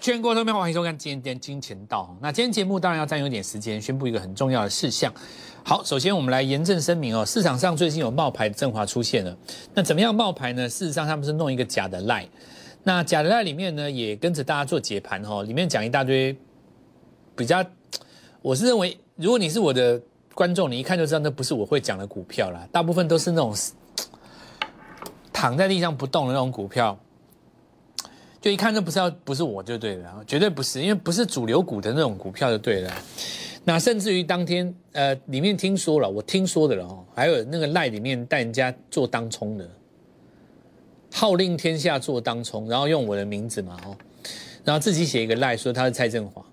全国投票欢迎收看今天金钱道。那今天节目当然要占用一点时间，宣布一个很重要的事项。好，首先我们来严正声明哦，市场上最近有冒牌的振华出现了。那怎么样冒牌呢？事实上他们是弄一个假的赖，那假的赖里面呢也跟着大家做解盘哦，里面讲一大堆比较，我是认为如果你是我的观众，你一看就知道那不是我会讲的股票啦，大部分都是那种躺在地上不动的那种股票。就一看就不是要不是我就对了，绝对不是，因为不是主流股的那种股票就对了。那甚至于当天呃里面听说了，我听说的了哦，还有那个赖里面带人家做当冲的，号令天下做当冲，然后用我的名字嘛哦，然后自己写一个赖说他是蔡振华，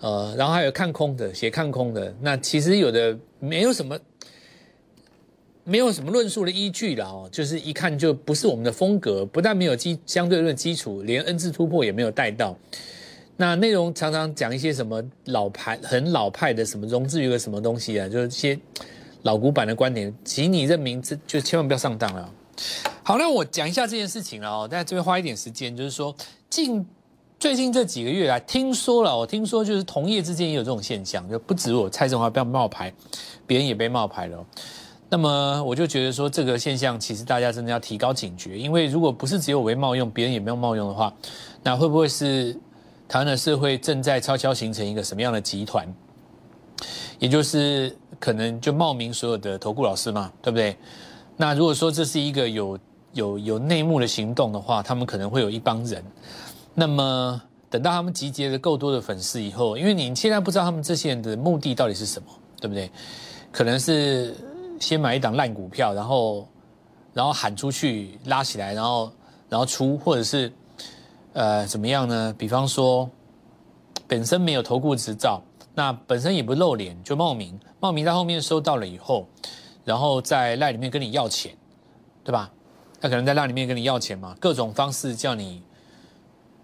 呃，然后还有看空的写看空的，那其实有的没有什么。没有什么论述的依据了哦，就是一看就不是我们的风格，不但没有基相对论基础，连 N 字突破也没有带到。那内容常常讲一些什么老牌、很老派的什么融资余额什么东西啊，就是一些老古板的观点，请你认明，这就千万不要上当了。好，那我讲一下这件事情了哦，大家这边花一点时间，就是说近最近这几个月来，听说了，我听说就是同业之间也有这种现象，就不止我蔡振华被冒牌，别人也被冒牌了。那么我就觉得说，这个现象其实大家真的要提高警觉，因为如果不是只有为冒用，别人也没有冒用的话，那会不会是台湾的社会正在悄悄形成一个什么样的集团？也就是可能就冒名所有的投顾老师嘛，对不对？那如果说这是一个有有有内幕的行动的话，他们可能会有一帮人。那么等到他们集结了够多的粉丝以后，因为你现在不知道他们这些人的目的到底是什么，对不对？可能是。先买一档烂股票，然后，然后喊出去拉起来，然后，然后出，或者是，呃，怎么样呢？比方说，本身没有投顾执照，那本身也不露脸，就冒名，冒名在后面收到了以后，然后在赖里面跟你要钱，对吧？他可能在赖里面跟你要钱嘛，各种方式叫你。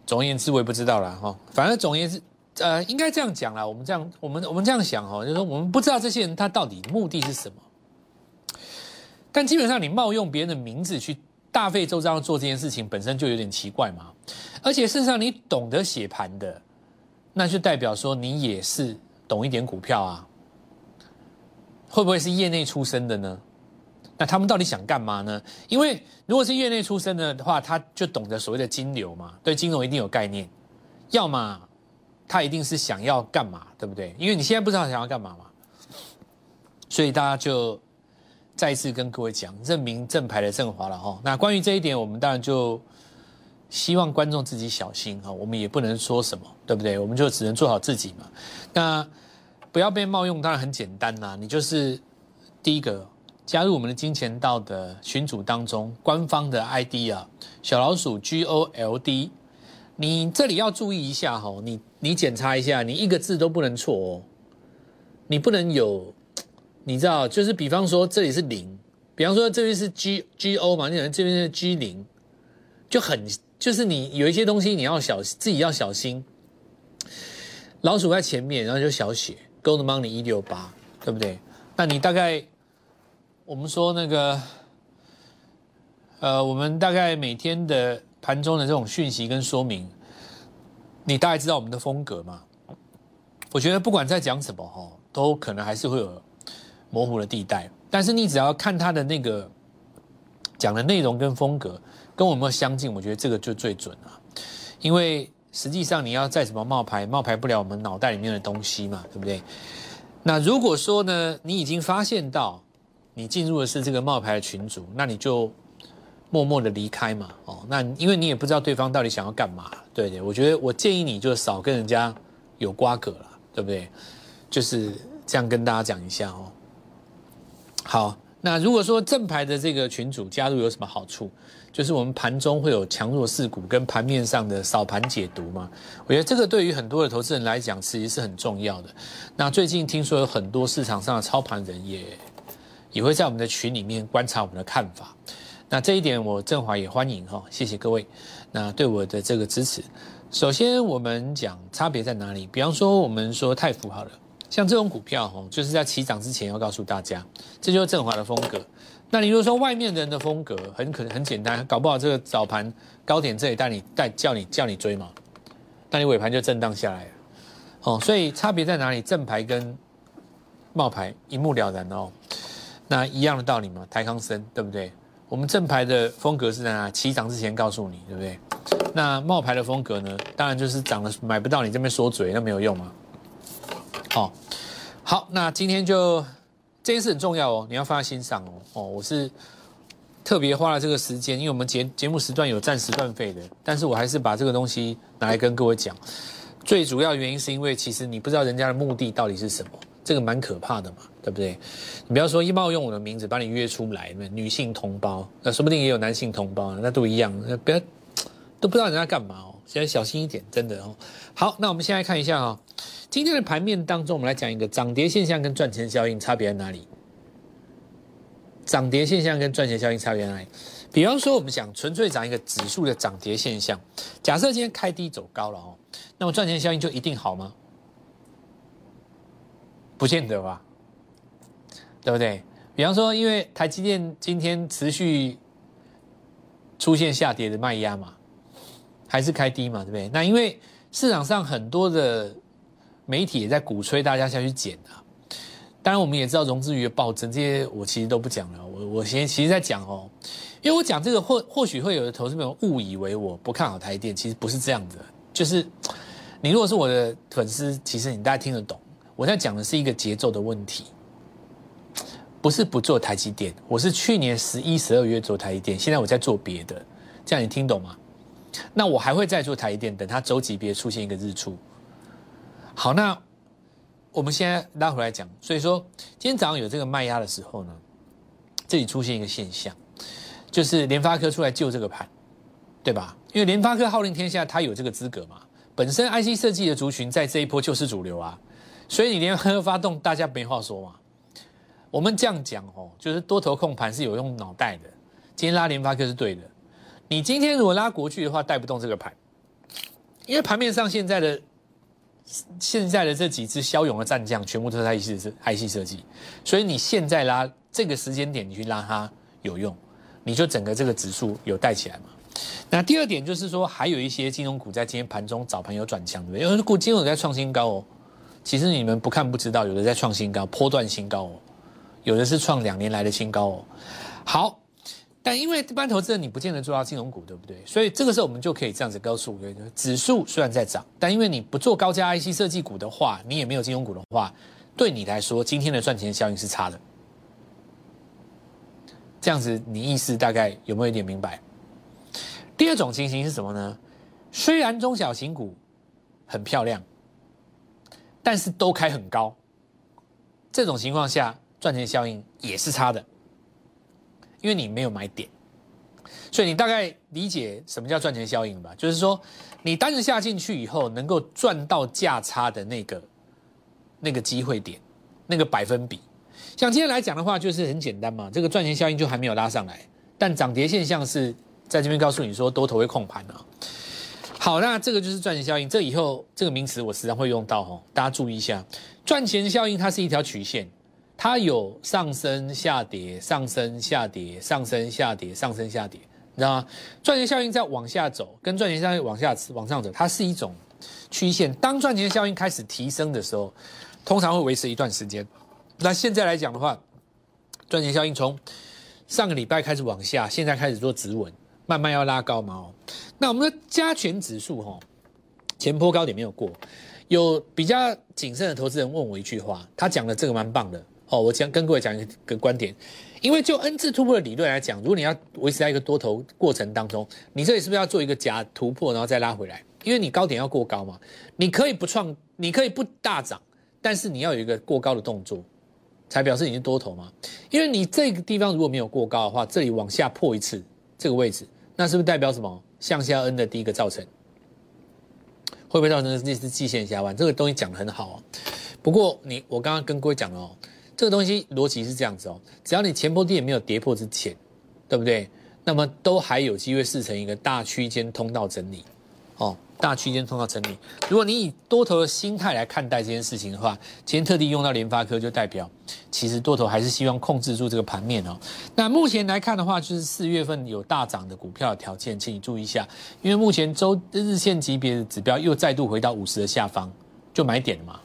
总而言之，我也不知道了哈。反正总而言之，呃，应该这样讲啦。我们这样，我们我们这样想哈，就是说我们不知道这些人他到底目的是什么。但基本上，你冒用别人的名字去大费周章做这件事情，本身就有点奇怪嘛。而且事实上，你懂得写盘的，那就代表说你也是懂一点股票啊。会不会是业内出身的呢？那他们到底想干嘛呢？因为如果是业内出身的话，他就懂得所谓的金流嘛，对金融一定有概念。要么他一定是想要干嘛，对不对？因为你现在不知道想要干嘛嘛，所以大家就。再次跟各位讲，证明正牌的振华了哈。那关于这一点，我们当然就希望观众自己小心哈。我们也不能说什么，对不对？我们就只能做好自己嘛。那不要被冒用，当然很简单啦。你就是第一个加入我们的金钱道的群组当中，官方的 ID 啊，小老鼠 G O L D。你这里要注意一下哈，你你检查一下，你一个字都不能错哦，你不能有。你知道，就是比方说这里是零，比方说这边是 G G O 嘛，你可能这边是 G 零，就很就是你有一些东西你要小自己要小心。老鼠在前面，然后就小写 Gold Money 一六八，对不对？那你大概我们说那个，呃，我们大概每天的盘中的这种讯息跟说明，你大概知道我们的风格嘛？我觉得不管在讲什么哈，都可能还是会有。模糊的地带，但是你只要看他的那个讲的内容跟风格跟我们相近，我觉得这个就最准了。因为实际上你要再怎么冒牌，冒牌不了我们脑袋里面的东西嘛，对不对？那如果说呢，你已经发现到你进入的是这个冒牌的群组，那你就默默的离开嘛。哦，那因为你也不知道对方到底想要干嘛，对不对？我觉得我建议你就少跟人家有瓜葛了，对不对？就是这样跟大家讲一下哦。好，那如果说正牌的这个群主加入有什么好处？就是我们盘中会有强弱势股跟盘面上的扫盘解读嘛。我觉得这个对于很多的投资人来讲，其实是很重要的。那最近听说有很多市场上的操盘人也也会在我们的群里面观察我们的看法。那这一点我振华也欢迎哈，谢谢各位。那对我的这个支持，首先我们讲差别在哪里？比方说我们说泰福好了。像这种股票哦，就是在起涨之前要告诉大家，这就是振华的风格。那你如果说外面的人的风格，很可能很简单，搞不好这个早盘高点这里带你带叫你叫你追嘛，那你尾盘就震荡下来，哦，所以差别在哪里？正牌跟冒牌一目了然哦。那一样的道理嘛，台康生对不对？我们正牌的风格是在哪？起涨之前告诉你，对不对？那冒牌的风格呢？当然就是涨了买不到，你这边说嘴那没有用嘛。好，好，那今天就这件事很重要哦，你要放在心上哦。哦，我是特别花了这个时间，因为我们节节目时段有暂时断费的，但是我还是把这个东西拿来跟各位讲。最主要原因是因为其实你不知道人家的目的到底是什么。这个蛮可怕的嘛，对不对？你不要说一冒用我的名字把你约出来，女性同胞，那说不定也有男性同胞，那都一样，不要都不知道人家干嘛哦。现在小心一点，真的哦。好，那我们现在看一下哈，今天的盘面当中，我们来讲一个涨跌现象跟赚钱效应差别在哪里？涨跌现象跟赚钱效应差别在哪里？比方说，我们讲纯粹讲一个指数的涨跌现象，假设今天开低走高了哦，那么赚钱效应就一定好吗？不见得吧，对不对？比方说，因为台积电今天持续出现下跌的卖压嘛，还是开低嘛，对不对？那因为市场上很多的媒体也在鼓吹大家下去减啊。当然，我们也知道融资余额暴增，这些我其实都不讲了。我我先其实在讲哦，因为我讲这个或或许会有的投资朋友误以为我不看好台电，其实不是这样的。就是你如果是我的粉丝，其实你大家听得懂。我在讲的是一个节奏的问题，不是不做台积电，我是去年十一、十二月做台积电，现在我在做别的，这样你听懂吗？那我还会再做台积电，等它周级别出现一个日出。好，那我们现在拉回来讲，所以说今天早上有这个卖压的时候呢，这里出现一个现象，就是联发科出来救这个盘，对吧？因为联发科号令天下，它有这个资格嘛，本身 IC 设计的族群在这一波就是主流啊。所以你联合发动，大家没话说嘛。我们这样讲哦，就是多头控盘是有用脑袋的。今天拉联发科是对的。你今天如果拉国巨的话，带不动这个盘，因为盘面上现在的现在的这几只骁勇的战将，全部都是 IC 设 IC 设计。所以你现在拉这个时间点，你去拉它有用，你就整个这个指数有带起来嘛。那第二点就是说，还有一些金融股在今天盘中早盘有转强，对不对？因为股金融在创新高哦。其实你们不看不知道，有的在创新高，波段新高哦，有的是创两年来的新高哦。好，但因为一般投资人你不见得做到金融股，对不对？所以这个时候我们就可以这样子告诉各位：指数虽然在涨，但因为你不做高价 IC 设计股的话，你也没有金融股的话，对你来说今天的赚钱效应是差的。这样子你意思大概有没有一点明白？第二种情形是什么呢？虽然中小型股很漂亮。但是都开很高，这种情况下赚钱效应也是差的，因为你没有买点，所以你大概理解什么叫赚钱效应吧？就是说你单子下进去以后，能够赚到价差的那个那个机会点，那个百分比。像今天来讲的话，就是很简单嘛，这个赚钱效应就还没有拉上来，但涨跌现象是在这边告诉你说多头会控盘啊。好，那这个就是赚钱效应。这以后这个名词我时常会用到哦，大家注意一下。赚钱效应它是一条曲线，它有上升、下跌、上升、下跌、上升、下跌、上升、下跌，你知道吗？赚钱效应在往下走，跟赚钱效应往下往上走，它是一种曲线。当赚钱效应开始提升的时候，通常会维持一段时间。那现在来讲的话，赚钱效应从上个礼拜开始往下，现在开始做止稳。慢慢要拉高嘛哦，那我们的加权指数哈，前坡高点没有过，有比较谨慎的投资人问我一句话，他讲的这个蛮棒的哦，我讲跟各位讲一个观点，因为就 N 字突破的理论来讲，如果你要维持在一个多头过程当中，你这里是不是要做一个假突破，然后再拉回来？因为你高点要过高嘛，你可以不创，你可以不大涨，但是你要有一个过高的动作，才表示你是多头嘛。因为你这个地方如果没有过高的话，这里往下破一次这个位置。那是不是代表什么向下 N 的第一个造成？会不会造成那是季线下弯？这个东西讲的很好哦。不过你我刚刚跟各位讲了哦，这个东西逻辑是这样子哦，只要你前波低也没有跌破之前，对不对？那么都还有机会试成一个大区间通道整理哦，大区间通道整理。如果你以多头的心态来看待这件事情的话，今天特地用到联发科，就代表其实多头还是希望控制住这个盘面哦。那目前来看的话，就是四月份有大涨的股票的条件，请你注意一下，因为目前周日线级别的指标又再度回到五十的下方，就买点了嘛。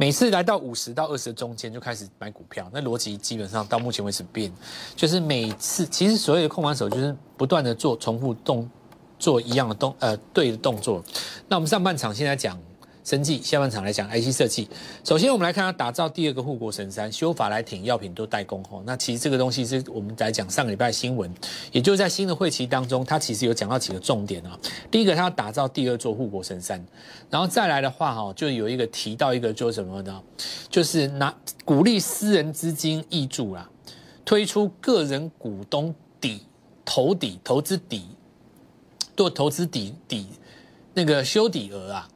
每次来到五十到二十的中间就开始买股票，那逻辑基本上到目前为止变，就是每次其实所有的控盘手就是不断的做重复动，做一样的动呃对的动作。那我们上半场现在讲。生计下半场来讲，IC 设计。首先，我们来看它打造第二个护国神山，修法来挺药品都代工吼。那其实这个东西是我们来讲上个礼拜新闻，也就是在新的会期当中，它其实有讲到几个重点啊。第一个，它要打造第二座护国神山，然后再来的话哈，就有一个提到一个做什么呢？就是拿鼓励私人资金挹注啦，推出个人股东底投底投资底做投资底底那个修底额啊。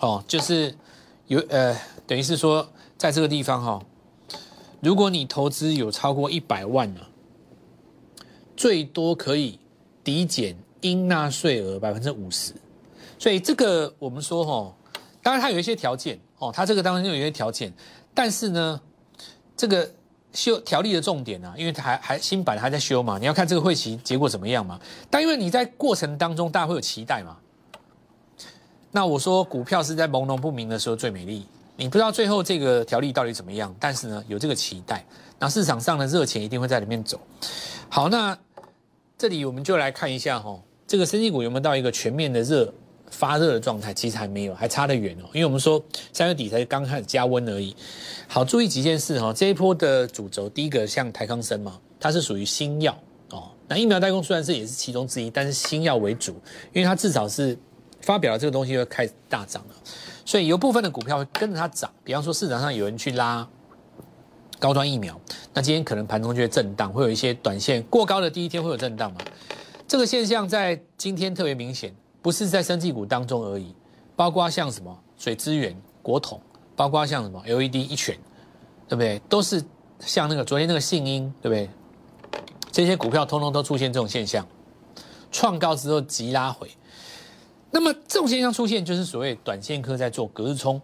哦，就是有呃，等于是说，在这个地方哈，如果你投资有超过一百万呢，最多可以抵减应纳税额百分之五十。所以这个我们说哈，当然它有一些条件哦，它这个当然有一些条件，但是呢，这个修条例的重点呢，因为它还还新版还在修嘛，你要看这个会期结果怎么样嘛。但因为你在过程当中，大家会有期待嘛。那我说股票是在朦胧不明的时候最美丽，你不知道最后这个条例到底怎么样，但是呢有这个期待，那市场上的热钱一定会在里面走。好，那这里我们就来看一下哈，这个升绩股有没有到一个全面的热发热的状态？其实还没有，还差得远哦。因为我们说三月底才刚开始加温而已。好，注意几件事哈，这一波的主轴，第一个像台康生嘛，它是属于新药哦。那疫苗代工虽然是也是其中之一，但是新药为主，因为它至少是。发表了这个东西又开始大涨了，所以有部分的股票会跟着它涨。比方说市场上有人去拉高端疫苗，那今天可能盘中就会震荡，会有一些短线过高的第一天会有震荡嘛？这个现象在今天特别明显，不是在生技股当中而已，包括像什么水资源、国统，包括像什么 LED 一拳，对不对？都是像那个昨天那个信鹰，对不对？这些股票通通都出现这种现象，创高之后急拉回。那么这种现象出现，就是所谓短线客在做隔日冲。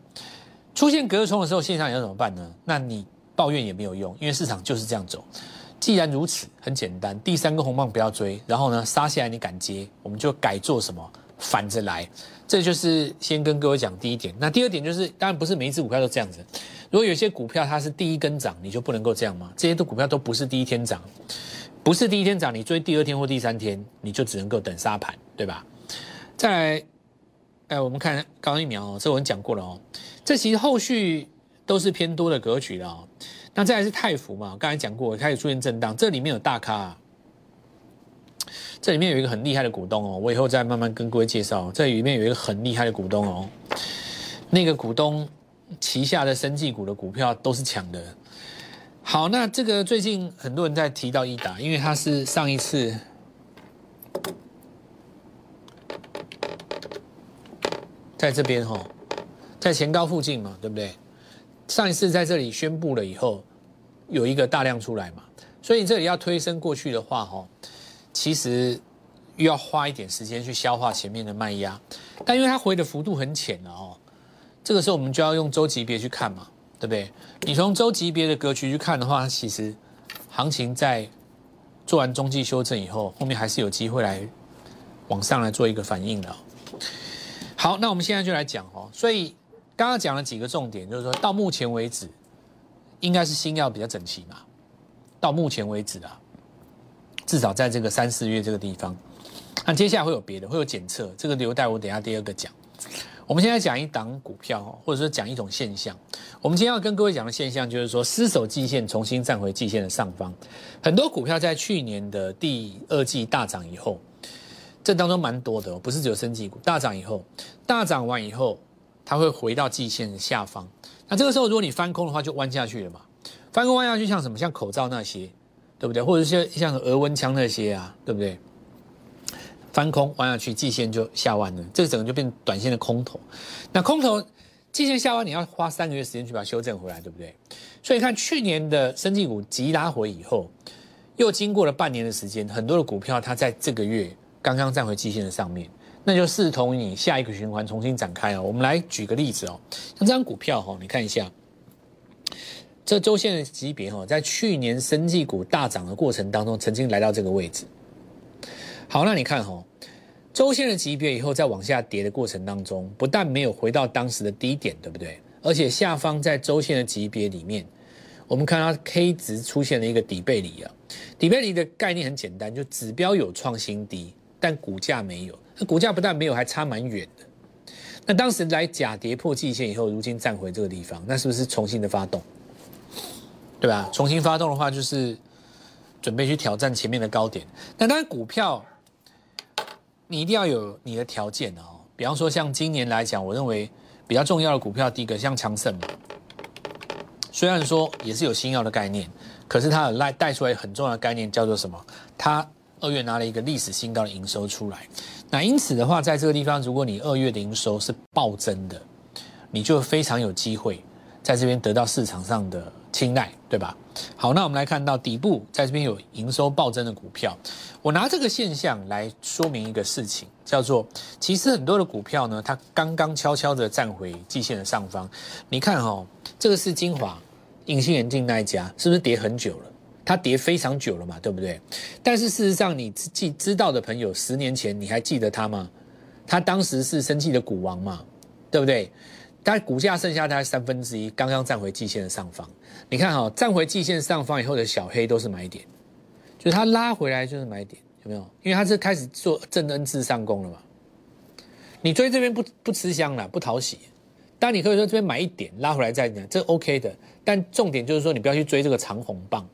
出现隔日冲的时候，现象要怎么办呢？那你抱怨也没有用，因为市场就是这样走。既然如此，很简单，第三个红棒不要追，然后呢杀下来你敢接，我们就改做什么反着来。这就是先跟各位讲第一点。那第二点就是，当然不是每一只股票都这样子。如果有些股票它是第一根涨，你就不能够这样吗？这些的股票都不是第一天涨，不是第一天涨，你追第二天或第三天，你就只能够等杀盘，对吧？再来，哎，我们看高一苗，这我们讲过了哦。这其实后续都是偏多的格局了哦。那再来是泰福嘛，刚才讲过，开始出现震荡，这里面有大咖，这里面有一个很厉害的股东哦。我以后再慢慢跟各位介绍，这里面有一个很厉害的股东哦。那个股东旗下的生技股的股票都是抢的。好，那这个最近很多人在提到易达，因为它是上一次。在这边哈，在前高附近嘛，对不对？上一次在这里宣布了以后，有一个大量出来嘛，所以这里要推升过去的话哈，其实又要花一点时间去消化前面的卖压，但因为它回的幅度很浅了哦，这个时候我们就要用周级别去看嘛，对不对？你从周级别的格局去看的话，其实行情在做完中继修正以后，后面还是有机会来往上来做一个反应的。好，那我们现在就来讲哦。所以刚刚讲了几个重点，就是说到目前为止，应该是新药比较整齐嘛。到目前为止啊，至少在这个三四月这个地方，那接下来会有别的，会有检测，这个留待我等下第二个讲。我们现在讲一档股票，或者说讲一种现象。我们今天要跟各位讲的现象，就是说失守季线，重新站回季线的上方。很多股票在去年的第二季大涨以后。这当中蛮多的哦，不是只有升级股大涨以后，大涨完以后，它会回到季线的下方。那这个时候，如果你翻空的话，就弯下去了嘛。翻空弯下去，像什么？像口罩那些，对不对？或者是像额温枪那些啊，对不对？翻空弯下去，季线就下弯了，这个整个就变短线的空头。那空头季线下弯，你要花三个月时间去把它修正回来，对不对？所以看去年的升级股急拉回以后，又经过了半年的时间，很多的股票它在这个月。刚刚站回基线的上面，那就视同你下一个循环重新展开哦。我们来举个例子哦，像这张股票哈，你看一下，这周线的级别哈，在去年生技股大涨的过程当中，曾经来到这个位置。好，那你看哈，周线的级别以后再往下跌的过程当中，不但没有回到当时的低点，对不对？而且下方在周线的级别里面，我们看到 K 值出现了一个底背离啊。底背离的概念很简单，就指标有创新低。但股价没有，那股价不但没有，还差蛮远的。那当时来假跌破季线以后，如今站回这个地方，那是不是重新的发动？对吧？重新发动的话，就是准备去挑战前面的高点。那当然，股票你一定要有你的条件哦。比方说，像今年来讲，我认为比较重要的股票，第一个像强盛，虽然说也是有新药的概念，可是它有带带出来很重要的概念，叫做什么？它二月拿了一个历史新高的营收出来，那因此的话，在这个地方，如果你二月的营收是暴增的，你就非常有机会在这边得到市场上的青睐，对吧？好，那我们来看到底部在这边有营收暴增的股票，我拿这个现象来说明一个事情，叫做其实很多的股票呢，它刚刚悄悄的站回季线的上方。你看哈，这个是精华隐形眼镜那一家，是不是跌很久了？它跌非常久了嘛，对不对？但是事实上，你记知道的朋友，十年前你还记得它吗？它当时是生气的股王嘛，对不对？但股价剩下大概三分之一，刚刚站回季线的上方。你看哈，站回季线上方以后的小黑都是买点，就是它拉回来就是买点，有没有？因为它是开始做正恩至上攻了嘛。你追这边不不吃香了，不讨喜。但你可以说这边买一点，拉回来再讲，这 OK 的。但重点就是说，你不要去追这个长红棒。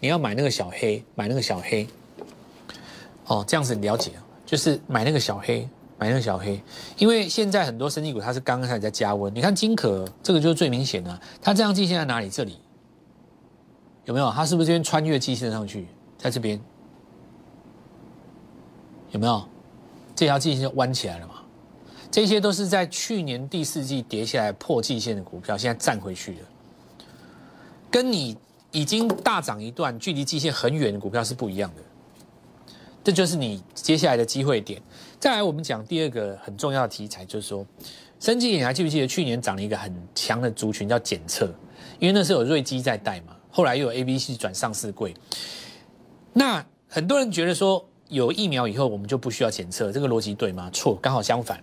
你要买那个小黑，买那个小黑，哦，这样子了解就是买那个小黑，买那个小黑，因为现在很多生技股它是刚刚开始在加温，你看金可这个就是最明显的，它这样季线在哪里？这里有没有？它是不是这边穿越季线上去，在这边有没有？这条季线弯起来了嘛？这些都是在去年第四季跌下来破季线的股票，现在站回去了，跟你。已经大涨一段，距离季线很远的股票是不一样的，这就是你接下来的机会点。再来，我们讲第二个很重要的题材，就是说，生技你还记不记得去年涨了一个很强的族群叫检测？因为那时候有瑞基在带嘛，后来又有 A、B、C 转上市柜。那很多人觉得说，有疫苗以后我们就不需要检测，这个逻辑对吗？错，刚好相反。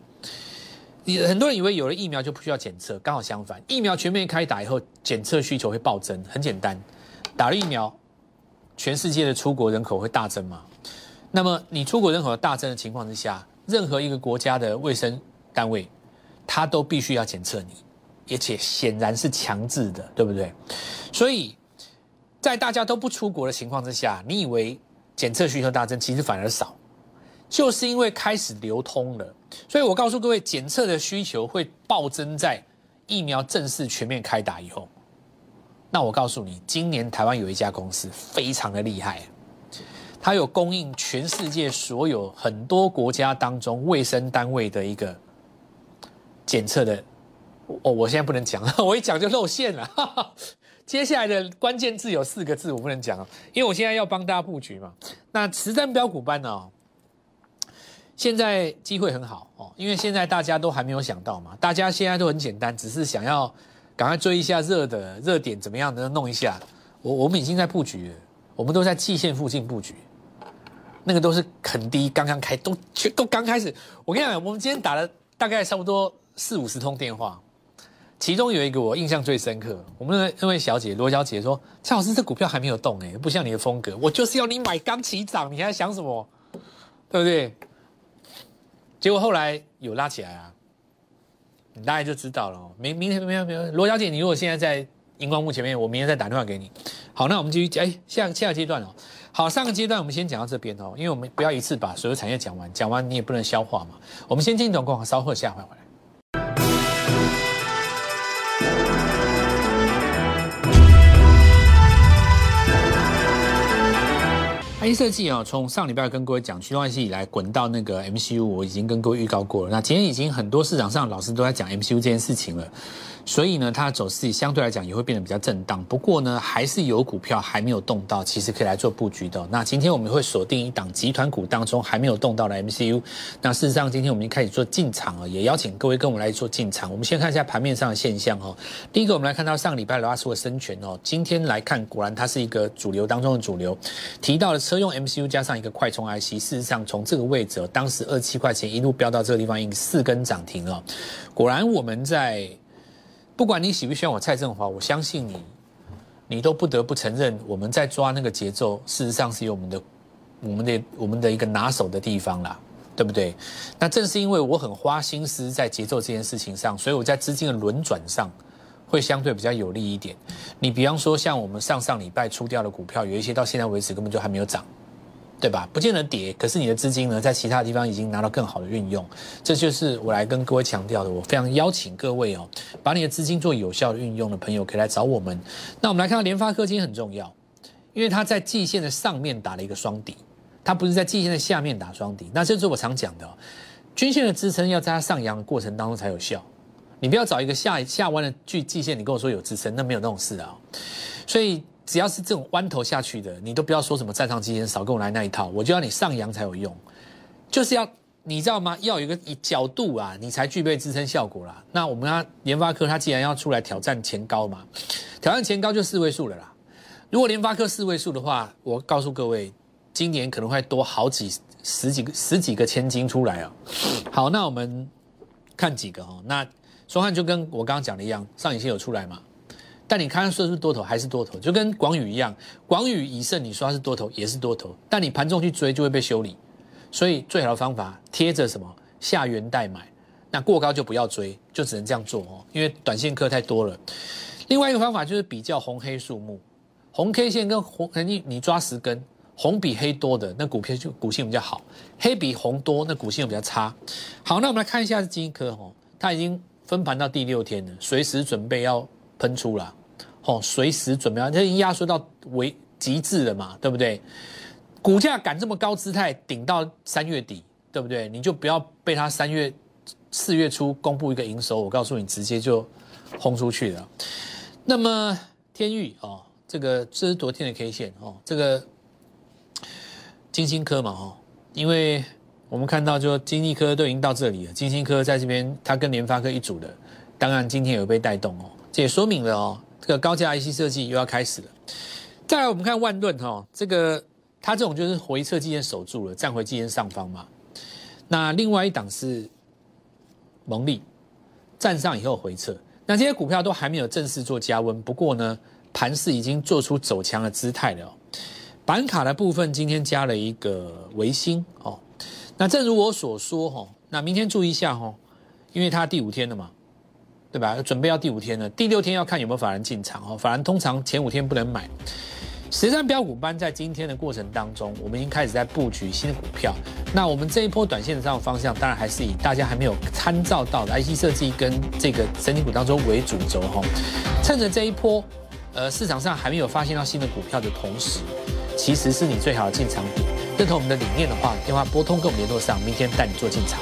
很多人以为有了疫苗就不需要检测，刚好相反，疫苗全面开打以后，检测需求会暴增。很简单。打了疫苗，全世界的出国人口会大增吗？那么你出国人口大增的情况之下，任何一个国家的卫生单位，它都必须要检测你，而且显然是强制的，对不对？所以在大家都不出国的情况之下，你以为检测需求大增，其实反而少，就是因为开始流通了。所以我告诉各位，检测的需求会暴增在疫苗正式全面开打以后。那我告诉你，今年台湾有一家公司非常的厉害，它有供应全世界所有很多国家当中卫生单位的一个检测的。哦，我现在不能讲，我一讲就露馅了。接下来的关键字有四个字，我不能讲啊，因为我现在要帮大家布局嘛。那实战标股班呢，现在机会很好哦，因为现在大家都还没有想到嘛，大家现在都很简单，只是想要。赶快追一下热的热点怎么样的弄一下，我我们已经在布局了，我们都在季线附近布局，那个都是很低，刚刚开都全都刚开始。我跟你讲，我们今天打了大概差不多四五十通电话，其中有一个我印象最深刻，我们那那位小姐罗小姐说：“蔡老师，这股票还没有动哎，不像你的风格，我就是要你买刚起涨，你还想什么？对不对？”结果后来有拉起来啊。你大概就知道了哦。明明天没有没有，罗小姐，你如果现在在荧光幕前面，我明天再打电话给你。好，那我们继续讲。哎，下下阶段哦。好，上个阶段我们先讲到这边哦，因为我们不要一次把所有产业讲完，讲完你也不能消化嘛。我们先进广告，稍后下回回来。IC 设计啊，从上礼拜跟各位讲驱动 IC 以来，滚到那个 MCU，我已经跟各位预告过了。那今天已经很多市场上老师都在讲 MCU 这件事情了。所以呢，它的走势相对来讲也会变得比较震荡。不过呢，还是有股票还没有动到，其实可以来做布局的。那今天我们会锁定一档集团股当中还没有动到的 MCU。那事实上，今天我们开始做进场了，也邀请各位跟我们来做进场。我们先看一下盘面上的现象哦。第一个，我们来看到上礼拜拉出的深全哦，今天来看，果然它是一个主流当中的主流。提到了车用 MCU 加上一个快充 IC，事实上从这个位置，当时二七块钱一路飙到这个地方，已经四根涨停了。果然我们在。不管你喜不喜欢我蔡振华，我相信你，你都不得不承认，我们在抓那个节奏，事实上是有我们的、我们的、我们的一个拿手的地方啦，对不对？那正是因为我很花心思在节奏这件事情上，所以我在资金的轮转上会相对比较有利一点。你比方说，像我们上上礼拜出掉的股票，有一些到现在为止根本就还没有涨。对吧？不见得跌，可是你的资金呢，在其他地方已经拿到更好的运用。这就是我来跟各位强调的。我非常邀请各位哦，把你的资金做有效的运用的朋友，可以来找我们。那我们来看到联发科今天很重要，因为它在季线的上面打了一个双底，它不是在季线的下面打双底。那这是我常讲的，均线的支撑要在它上扬的过程当中才有效。你不要找一个下下弯的距季线，你跟我说有支撑，那没有那种事啊。所以。只要是这种弯头下去的，你都不要说什么站上基线，少跟我来那一套。我就要你上扬才有用，就是要你知道吗？要有一个角度啊，你才具备支撑效果啦。那我们要联发科，它既然要出来挑战前高嘛，挑战前高就四位数了啦。如果联发科四位数的话，我告诉各位，今年可能会多好几十几个十几个千金出来啊。好，那我们看几个哦。那双汉就跟我刚刚讲的一样，上影线有出来嘛？但你看说是多头还是多头，就跟广宇一样，广宇以盛你说它是多头也是多头，但你盘中去追就会被修理，所以最好的方法贴着什么下元代买，那过高就不要追，就只能这样做哦，因为短线客太多了。另外一个方法就是比较红黑数目，红 K 线跟红，你你抓十根，红比黑多的那股票就股性比较好，黑比红多那股性比较差。好，那我们来看一下金科哦，它已经分盘到第六天了，随时准备要喷出了。哦，随时准备好，这压缩到为极致了嘛，对不对？股价敢这么高姿态顶到三月底，对不对？你就不要被它三月、四月初公布一个营收，我告诉你，直接就轰出去了。那么天域哦，这个这是昨天的 K 线哦，这个金星科嘛哦，因为我们看到就金立科都已经到这里了，金星科在这边，它跟联发科一组的，当然今天有被带动哦，这也说明了哦。这个高价 IC 设计又要开始了。再来，我们看万润哈，这个它这种就是回撤基线守住了，站回基线上方嘛。那另外一档是蒙利，站上以后回撤。那这些股票都还没有正式做加温，不过呢，盘势已经做出走强的姿态了。板卡的部分今天加了一个维新哦。那正如我所说哈，那明天注意一下哈，因为它第五天了嘛。对吧？准备要第五天了，第六天要看有没有法人进场哦。法人通常前五天不能买。实战标股班在今天的过程当中，我们已经开始在布局新的股票。那我们这一波短线上的方向，当然还是以大家还没有参照到的 IC 设计跟这个整体股当中为主轴哈。趁着这一波，呃，市场上还没有发现到新的股票的同时，其实是你最好的进场点。认同我们的理念的话，电话拨通跟我们联络上，明天带你做进场。